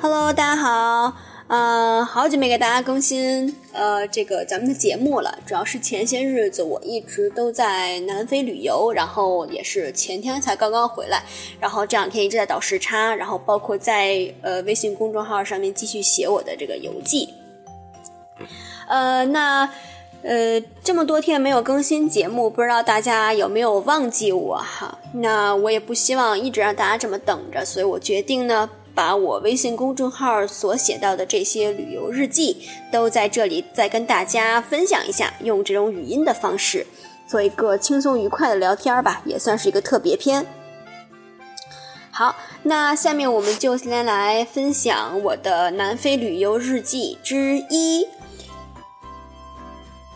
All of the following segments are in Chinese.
Hello，大家好，呃，好久没给大家更新呃这个咱们的节目了，主要是前些日子我一直都在南非旅游，然后也是前天才刚刚回来，然后这两天一直在倒时差，然后包括在呃微信公众号上面继续写我的这个游记，呃，那呃这么多天没有更新节目，不知道大家有没有忘记我哈？那我也不希望一直让大家这么等着，所以我决定呢。把我微信公众号所写到的这些旅游日记，都在这里再跟大家分享一下，用这种语音的方式，做一个轻松愉快的聊天吧，也算是一个特别篇。好，那下面我们就先来分享我的南非旅游日记之一。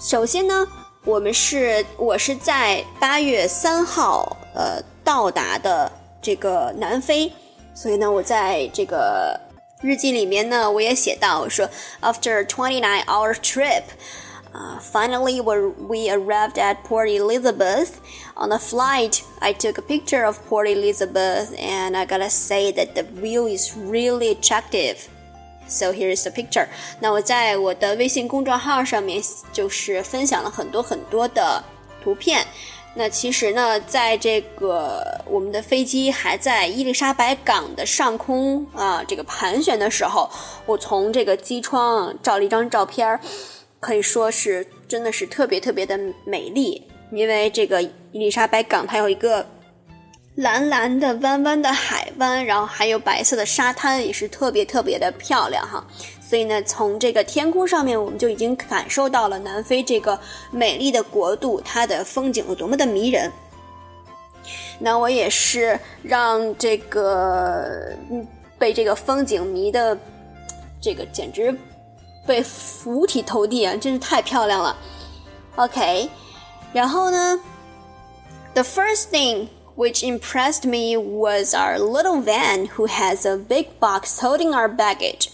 首先呢，我们是我是在八月三号呃到达的这个南非。所以呢，我在这个日记里面呢，我也写到我说，After twenty-nine hour trip, uh, finally we arrived at Port Elizabeth. On the flight, I took a picture of Port Elizabeth, and I gotta say that the view is really attractive. So here is the picture. 那我在我的微信公众号上面就是分享了很多很多的图片。那其实呢，在这个我们的飞机还在伊丽莎白港的上空啊，这个盘旋的时候，我从这个机窗照了一张照片，可以说是真的是特别特别的美丽。因为这个伊丽莎白港它有一个蓝蓝的弯弯的海湾，然后还有白色的沙滩，也是特别特别的漂亮哈。所以呢，从这个天空上面，我们就已经感受到了南非这个美丽的国度，它的风景有多么的迷人。那我也是让这个嗯被这个风景迷的，这个简直被五体投地啊，真是太漂亮了。OK，然后呢，the first thing which impressed me was our little van who has a big box holding our baggage。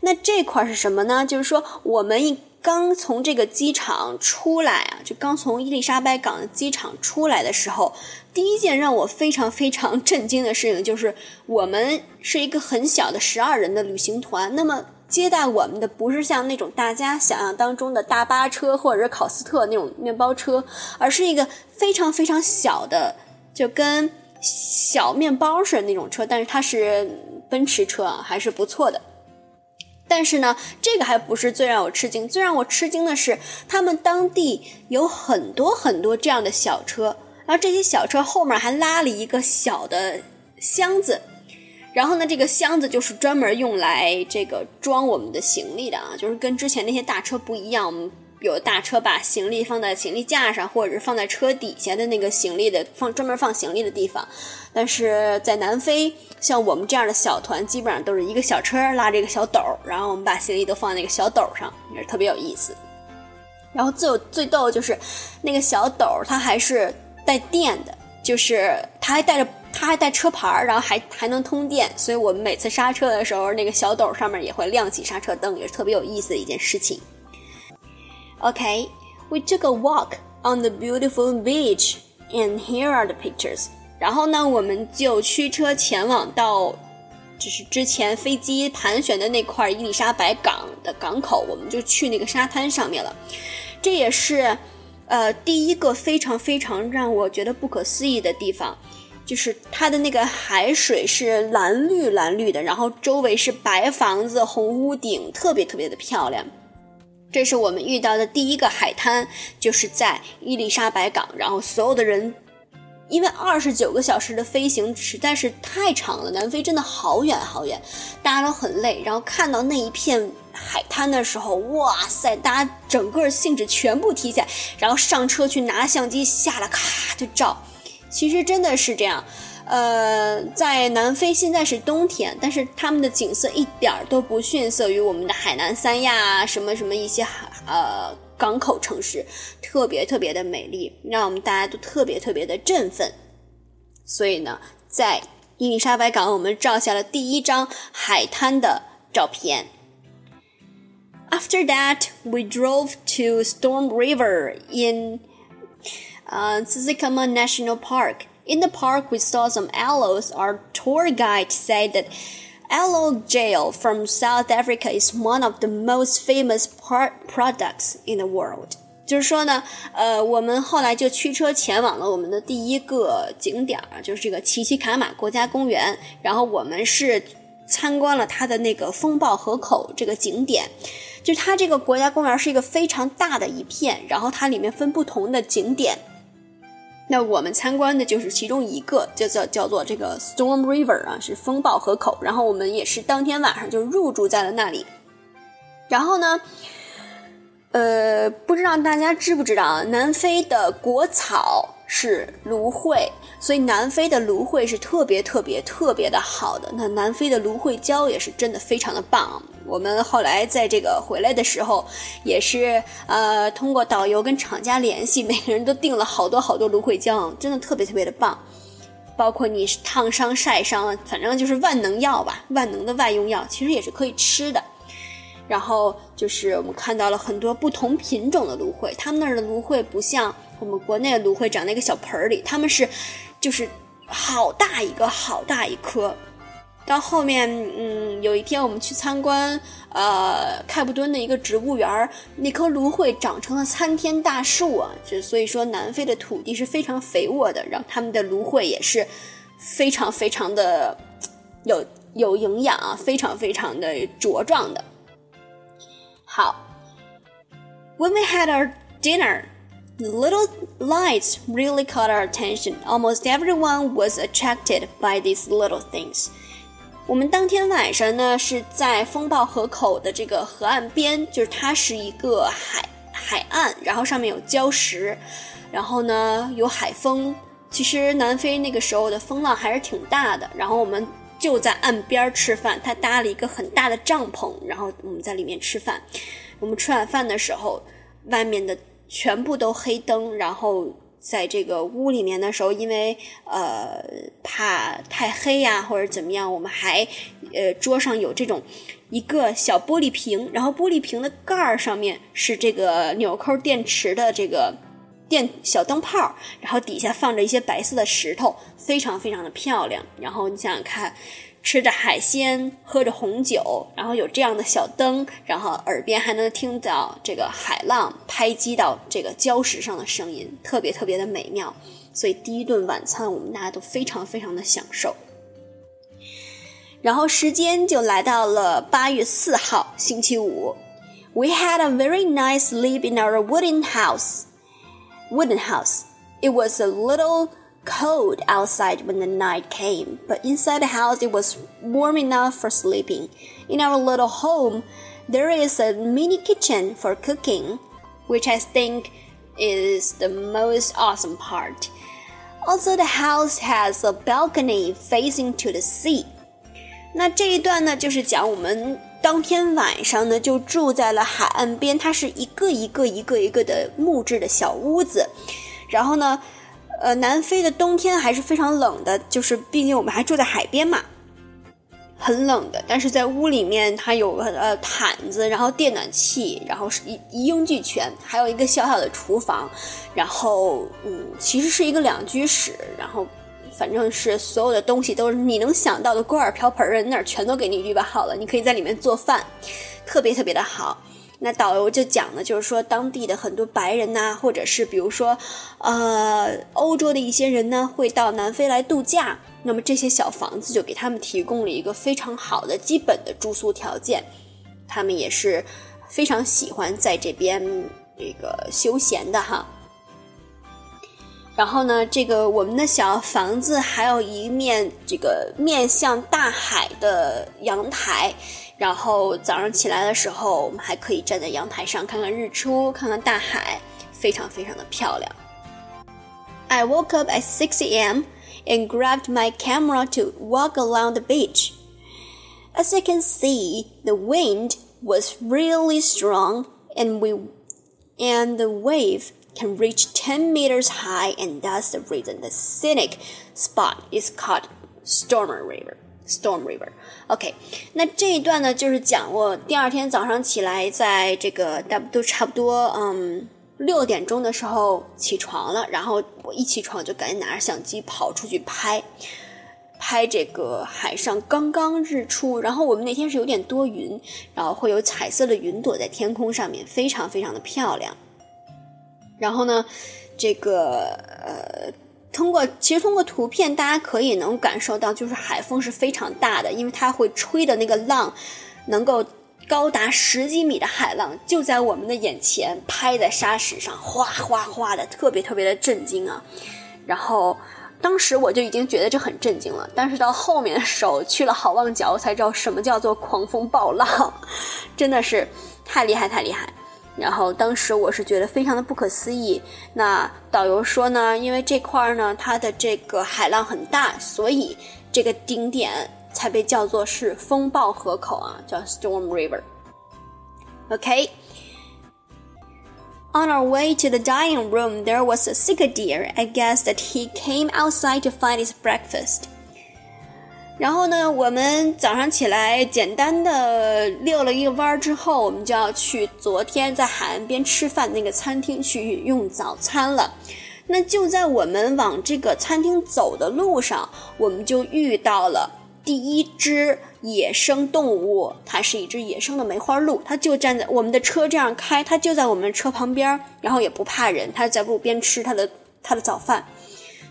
那这块是什么呢？就是说，我们一刚从这个机场出来啊，就刚从伊丽莎白港的机场出来的时候，第一件让我非常非常震惊的事情就是，我们是一个很小的十二人的旅行团。那么接待我们的不是像那种大家想象当中的大巴车或者是考斯特那种面包车，而是一个非常非常小的，就跟小面包似的那种车，但是它是奔驰车啊，还是不错的。但是呢，这个还不是最让我吃惊。最让我吃惊的是，他们当地有很多很多这样的小车，然后这些小车后面还拉了一个小的箱子，然后呢，这个箱子就是专门用来这个装我们的行李的啊，就是跟之前那些大车不一样。我们有大车把行李放在行李架上，或者是放在车底下的那个行李的放专门放行李的地方。但是在南非，像我们这样的小团，基本上都是一个小车拉着一个小斗，然后我们把行李都放在那个小斗上，也是特别有意思。然后最有最逗的就是那个小斗，它还是带电的，就是它还带着它还带车牌，然后还还能通电，所以我们每次刹车的时候，那个小斗上面也会亮起刹车灯，也是特别有意思的一件事情。Okay, we took a walk on the beautiful beach, and here are the pictures. 然后呢，我们就驱车前往到，就是之前飞机盘旋的那块伊丽莎白港的港口，我们就去那个沙滩上面了。这也是，呃，第一个非常非常让我觉得不可思议的地方，就是它的那个海水是蓝绿蓝绿的，然后周围是白房子、红屋顶，特别特别的漂亮。这是我们遇到的第一个海滩，就是在伊丽莎白港。然后所有的人，因为二十九个小时的飞行实在是太长了，南非真的好远好远，大家都很累。然后看到那一片海滩的时候，哇塞，大家整个兴致全部提起来，然后上车去拿相机，下来咔就照。其实真的是这样。呃，在南非现在是冬天，但是他们的景色一点儿都不逊色于我们的海南三亚啊，什么什么一些呃港口城市，特别特别的美丽，让我们大家都特别特别的振奋。所以呢，在伊丽莎白港，我们照下了第一张海滩的照片。After that, we drove to Storm River in uh, Tsitsikamma National Park. In the park, we saw some aloes. Our tour guide said that aloe gel from South Africa is one of the most famous products in the world. 就是说呢，呃，我们后来就驱车前往了我们的第一个景点儿，就是这个奇奇卡马国家公园。然后我们是参观了它的那个风暴河口这个景点，就是它这个国家公园是一个非常大的一片，然后它里面分不同的景点。那我们参观的就是其中一个，叫叫叫做这个 Storm River 啊，是风暴河口。然后我们也是当天晚上就入住在了那里。然后呢？呃，不知道大家知不知道，南非的国草是芦荟，所以南非的芦荟是特别特别特别的好的。那南非的芦荟胶也是真的非常的棒。我们后来在这个回来的时候，也是呃通过导游跟厂家联系，每个人都订了好多好多芦荟胶，真的特别特别的棒。包括你烫伤、晒伤，反正就是万能药吧，万能的外用药，其实也是可以吃的。然后就是我们看到了很多不同品种的芦荟，他们那儿的芦荟不像我们国内的芦荟长在一个小盆儿里，他们是就是好大一个好大一颗。到后面，嗯，有一天我们去参观呃开普敦的一个植物园，那棵芦荟长成了参天大树啊！就所以说南非的土地是非常肥沃的，然后他们的芦荟也是非常非常的有有营养啊，非常非常的茁壮的。好，When we had our dinner, the little lights really caught our attention. Almost everyone was attracted by these little things. 我们当天晚上呢是在风暴河口的这个河岸边，就是它是一个海海岸，然后上面有礁石，然后呢有海风。其实南非那个时候的风浪还是挺大的，然后我们。就在岸边吃饭，他搭了一个很大的帐篷，然后我们在里面吃饭。我们吃晚饭的时候，外面的全部都黑灯，然后在这个屋里面的时候，因为呃怕太黑呀或者怎么样，我们还呃桌上有这种一个小玻璃瓶，然后玻璃瓶的盖儿上面是这个纽扣电池的这个。电小灯泡，然后底下放着一些白色的石头，非常非常的漂亮。然后你想想看，吃着海鲜，喝着红酒，然后有这样的小灯，然后耳边还能听到这个海浪拍击到这个礁石上的声音，特别特别的美妙。所以第一顿晚餐我们大家都非常非常的享受。然后时间就来到了八月四号星期五，We had a very nice sleep in our wooden house. wooden house. It was a little cold outside when the night came, but inside the house it was warm enough for sleeping. In our little home, there is a mini kitchen for cooking, which I think is the most awesome part. Also, the house has a balcony facing to the sea. 那这一段呢，就是讲我们当天晚上呢，就住在了海岸边。它是一个一个一个一个的木质的小屋子。然后呢， 呃，南非的冬天还是非常冷的，就是毕竟我们还住在海边嘛，很冷的。但是在屋里面，它有呃毯子，然后电暖气，然后是一一应俱全，还有一个小小的厨房。然后，嗯，其实是一个两居室。然后。反正是所有的东西都是你能想到的锅碗瓢盆儿，那儿全都给你预备好了，你可以在里面做饭，特别特别的好。那导游就讲了，就是说当地的很多白人呐，或者是比如说，呃，欧洲的一些人呢，会到南非来度假，那么这些小房子就给他们提供了一个非常好的基本的住宿条件，他们也是非常喜欢在这边这个休闲的哈。然后呢，这个我们的小房子还有一面这个面向大海的阳台，然后早上起来的时候，我们还可以站在阳台上看看日出，看看大海，非常非常的漂亮。I woke up at 6 a.m. and grabbed my camera to walk along the beach. As you can see, the wind was really strong and we and the wave can reach 10 meters high, and that's the reason the scenic spot is called Stormer River. Storm River. OK，那这一段呢，就是讲我第二天早上起来，在这个差不多差不多，嗯，六点钟的时候起床了，然后我一起床就赶紧拿着相机跑出去拍，拍这个海上刚刚日出。然后我们那天是有点多云，然后会有彩色的云朵在天空上面，非常非常的漂亮。然后呢，这个呃，通过其实通过图片，大家可以能感受到，就是海风是非常大的，因为它会吹的那个浪能够。高达十几米的海浪就在我们的眼前拍在沙石上，哗哗哗的，特别特别的震惊啊！然后当时我就已经觉得这很震惊了，但是到后面的时候去了好望角，我才知道什么叫做狂风暴浪，真的是太厉害太厉害。然后当时我是觉得非常的不可思议。那导游说呢，因为这块儿呢它的这个海浪很大，所以这个顶点。才被叫做是风暴河口啊，叫 Storm River。Okay. On our way to the dining room, there was a cicadere. I guess that he came outside to find his breakfast. 然后呢，我们早上起来简单的溜了一个弯儿之后，我们就要去昨天在海岸边吃饭那个餐厅去用早餐了。那就在我们往这个餐厅走的路上，我们就遇到了。第一只野生动物，它是一只野生的梅花鹿，它就站在我们的车这样开，它就在我们车旁边，然后也不怕人，它在路边吃它的它的早饭，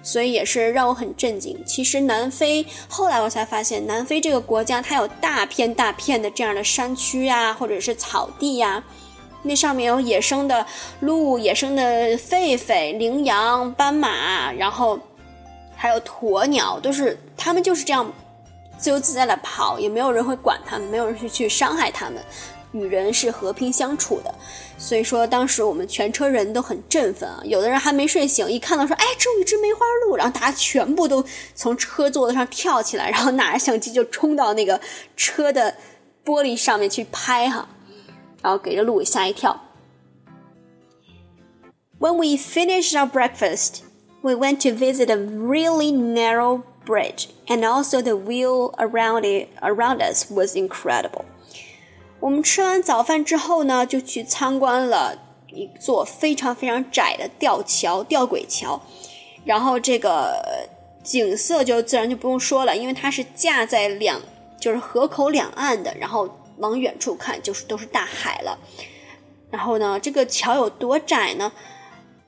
所以也是让我很震惊。其实南非后来我才发现，南非这个国家它有大片大片的这样的山区呀，或者是草地呀，那上面有野生的鹿、野生的狒狒、羚羊、斑马，然后还有鸵鸟，都是它们就是这样。自由自在的跑，也没有人会管他们，没有人去去伤害他们，与人是和平相处的。所以说，当时我们全车人都很振奋啊！有的人还没睡醒，一看到说：“哎，这有一只梅花鹿！”然后大家全部都从车座子上跳起来，然后拿着相机就冲到那个车的玻璃上面去拍哈，然后给这鹿吓一跳。When we finished our breakfast, we went to visit a really narrow bridge, and also the view around it around us was incredible. 我们吃完早饭之后呢，就去参观了一座非常非常窄的吊桥、吊轨桥。然后这个景色就自然就不用说了，因为它是架在两就是河口两岸的，然后往远处看就是都是大海了。然后呢，这个桥有多窄呢？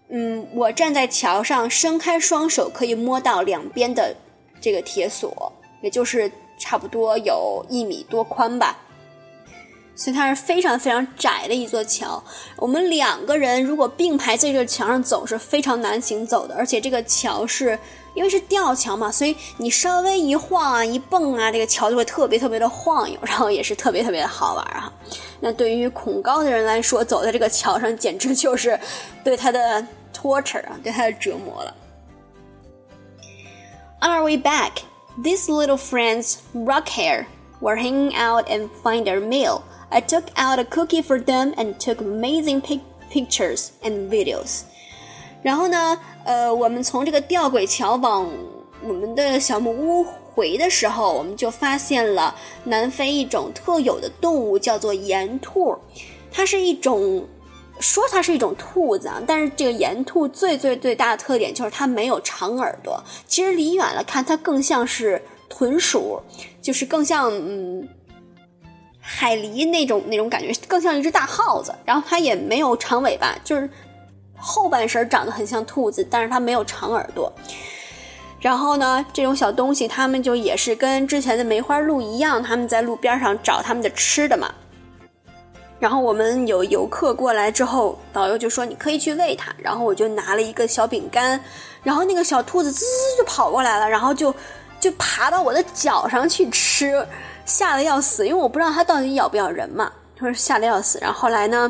嗯，我站在桥上，伸开双手可以摸到两边的。这个铁索，也就是差不多有一米多宽吧，所以它是非常非常窄的一座桥。我们两个人如果并排在这个桥上走是非常难行走的，而且这个桥是因为是吊桥嘛，所以你稍微一晃啊、一蹦啊，这个桥就会特别特别的晃悠，然后也是特别特别的好玩哈。那对于恐高的人来说，走在这个桥上简直就是对他的 torture 啊，对他的折磨了。On our way back, these little friends, Rock Hair, were hanging out and find their meal. I took out a cookie for them and took amazing pic pictures and videos. 然后呢，呃，我们从这个吊轨桥往我们的小木屋回的时候，我们就发现了南非一种特有的动物，叫做岩兔。它是一种说它是一种兔子啊，但是这个岩兔最最最大的特点就是它没有长耳朵。其实离远了看，它更像是豚鼠，就是更像嗯海狸那种那种感觉，更像一只大耗子。然后它也没有长尾巴，就是后半身长得很像兔子，但是它没有长耳朵。然后呢，这种小东西它们就也是跟之前的梅花鹿一样，他们在路边上找他们的吃的嘛。然后我们有游客过来之后，导游就说你可以去喂它。然后我就拿了一个小饼干，然后那个小兔子滋就跑过来了，然后就就爬到我的脚上去吃，吓得要死，因为我不知道它到底咬不咬人嘛。他说吓得要死。然后后来呢，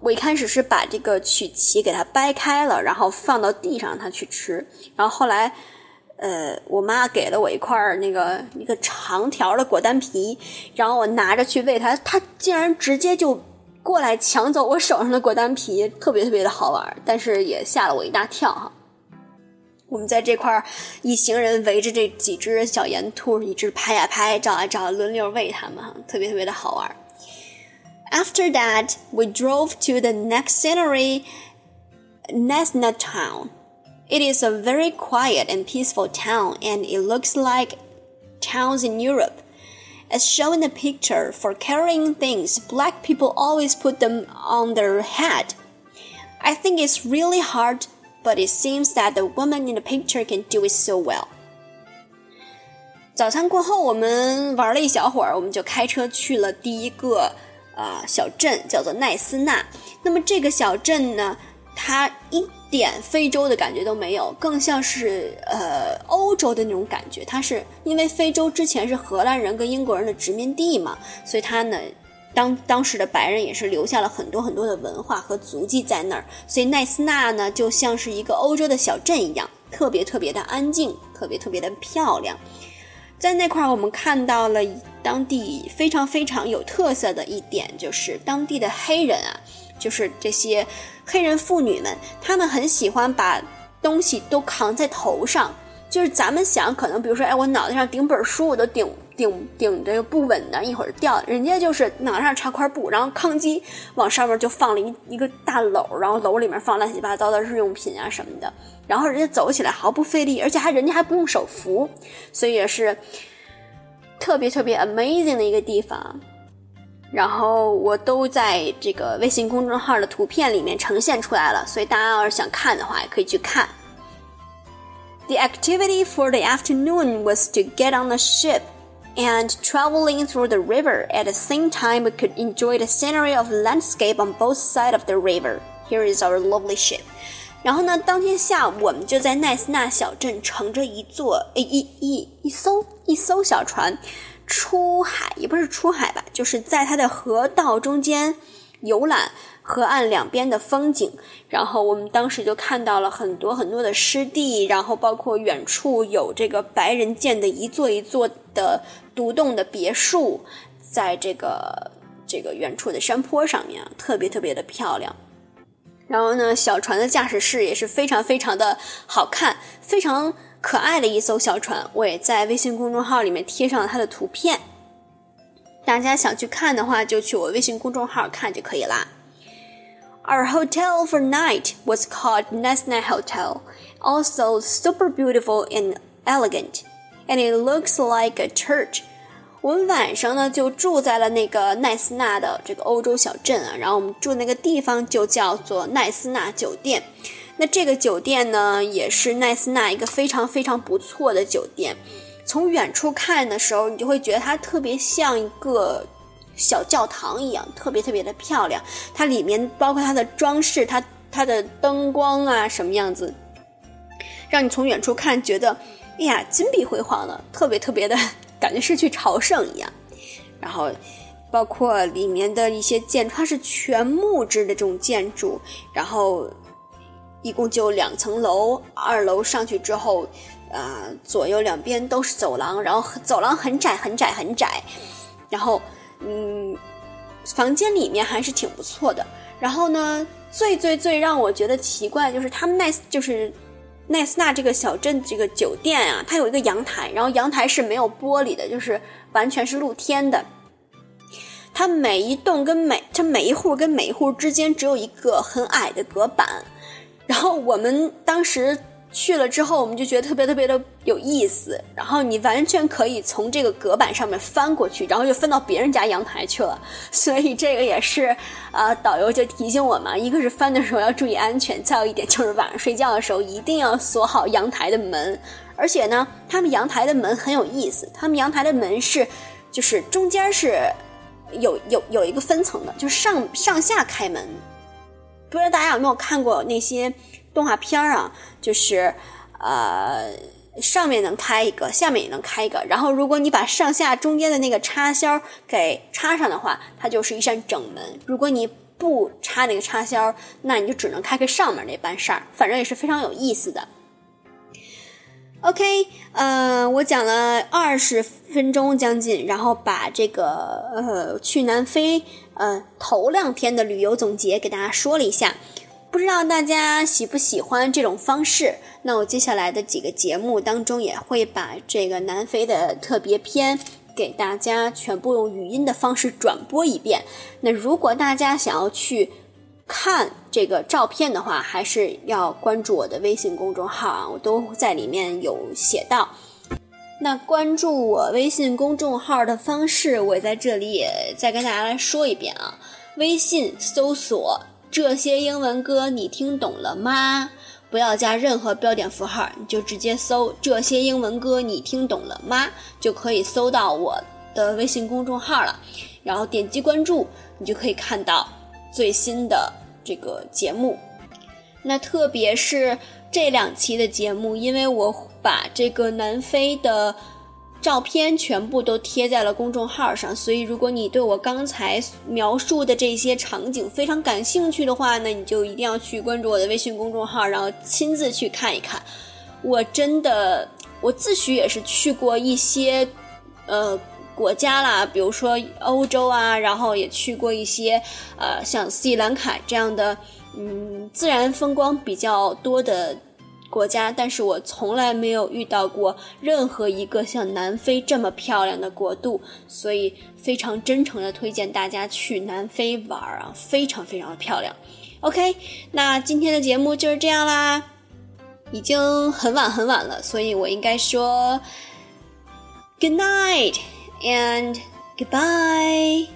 我一开始是把这个曲奇给它掰开了，然后放到地上它去吃。然后后来，呃，我妈给了我一块那个一个长条的果丹皮，然后我拿着去喂它，它竟然直接就。过来抢走我手上的果丹皮，特别特别的好玩，但是也吓了我一大跳哈。我们在这块儿一行人围着这几只小岩兔，一直拍呀拍，照呀照，轮流喂它们哈，特别特别的好玩。After that, we drove to the next scenery Nesna Town. It is a very quiet and peaceful town, and it looks like towns in Europe. As shown in the picture, for carrying things, black people always put them on their head. I think it's really hard, but it seems that the woman in the picture can do it so well. 早餐过后，我们玩了一小会儿，我们就开车去了第一个、呃、小镇，叫做奈斯纳。那么这个小镇呢，它一点非洲的感觉都没有，更像是呃欧洲的那种感觉。它是因为非洲之前是荷兰人跟英国人的殖民地嘛，所以它呢，当当时的白人也是留下了很多很多的文化和足迹在那儿。所以奈斯纳呢，就像是一个欧洲的小镇一样，特别特别的安静，特别特别的漂亮。在那块儿，我们看到了当地非常非常有特色的一点，就是当地的黑人啊，就是这些黑人妇女们，她们很喜欢把东西都扛在头上。就是咱们想，可能比如说，哎，我脑袋上顶本书，我都顶顶顶着不稳的，一会儿掉。人家就是脑袋上插块布，然后吭叽往上面就放了一一个大篓，然后篓里面放乱七八糟的日用品啊什么的。然后人家走起来毫不费力，而且还人家还不用手扶，所以也是特别特别 amazing 的一个地方。然后我都在这个微信公众号的图片里面呈现出来了，所以大家要是想看的话，也可以去看。The activity for the afternoon was to get on the ship and traveling through the river. At the same time, we could enjoy the scenery of landscape on both sides of the river. Here is our lovely ship. 然后呢，当天下午我们就在奈斯纳小镇乘着一座一一一一艘一艘小船出海，也不是出海吧，就是在它的河道中间 游览河岸两边的风景。然后我们当时就看到了很多很多的湿地，然后包括远处有这个白人建的一座一座的独栋的别墅，在这个这个远处的山坡上面，特别特别的漂亮。然后呢，小船的驾驶室也是非常非常的好看，非常可爱的一艘小船。我也在微信公众号里面贴上了它的图片，大家想去看的话，就去我微信公众号看就可以啦。Our hotel for night was called Nesna Hotel, also super beautiful and elegant, and it looks like a church. 我们晚上呢就住在了那个奈斯纳的这个欧洲小镇啊，然后我们住那个地方就叫做奈斯纳酒店。那这个酒店呢也是奈斯纳一个非常非常不错的酒店。从远处看的时候，你就会觉得它特别像一个小教堂一样，特别特别的漂亮。它里面包括它的装饰，它它的灯光啊什么样子，让你从远处看觉得，哎呀，金碧辉煌的，特别特别的。感觉是去朝圣一样，然后包括里面的一些建筑，它是全木质的这种建筑，然后一共就两层楼，二楼上去之后，呃，左右两边都是走廊，然后走廊很窄很窄很窄，然后嗯，房间里面还是挺不错的。然后呢，最最最让我觉得奇怪就是他们那就是。奈斯纳这个小镇这个酒店啊，它有一个阳台，然后阳台是没有玻璃的，就是完全是露天的。它每一栋跟每它每一户跟每一户之间只有一个很矮的隔板，然后我们当时。去了之后，我们就觉得特别特别的有意思。然后你完全可以从这个隔板上面翻过去，然后就翻到别人家阳台去了。所以这个也是，呃，导游就提醒我们：一个是翻的时候要注意安全，再有一点就是晚上睡觉的时候一定要锁好阳台的门。而且呢，他们阳台的门很有意思，他们阳台的门是，就是中间是有有有一个分层的，就是上上下开门。不知道大家有没有看过那些？动画片啊，就是，呃，上面能开一个，下面也能开一个。然后，如果你把上下中间的那个插销给插上的话，它就是一扇整门。如果你不插那个插销，那你就只能开开上面那半扇儿。反正也是非常有意思的。OK，呃，我讲了二十分钟将近，然后把这个呃去南非呃头两天的旅游总结给大家说了一下。不知道大家喜不喜欢这种方式？那我接下来的几个节目当中也会把这个南非的特别篇给大家全部用语音的方式转播一遍。那如果大家想要去看这个照片的话，还是要关注我的微信公众号啊，我都在里面有写到。那关注我微信公众号的方式，我在这里也再跟大家来说一遍啊。微信搜索这些英文歌，你听懂了吗？不要加任何标点符号，你就直接搜这些英文歌，你听懂了吗？就可以搜到我的微信公众号了。然后点击关注，你就可以看到最新的这个节目。那特别是这两期的节目，因为我把这个南非的照片全部都贴在了公众号上，所以如果你对我刚才描述的这些场景非常感兴趣的话呢，你就一定要去关注我的微信公众号，然后亲自去看一看。我真的，我自诩也是去过一些，呃。国家啦，比如说欧洲啊，然后也去过一些，呃，像斯里兰卡这样的，嗯，自然风光比较多的国家，但是我从来没有遇到过任何一个像南非这么漂亮的国度，所以非常真诚的推荐大家去南非玩啊，非常非常的漂亮。OK，那今天的节目就是这样啦，已经很晚很晚了，所以我应该说 Good night。and goodbye.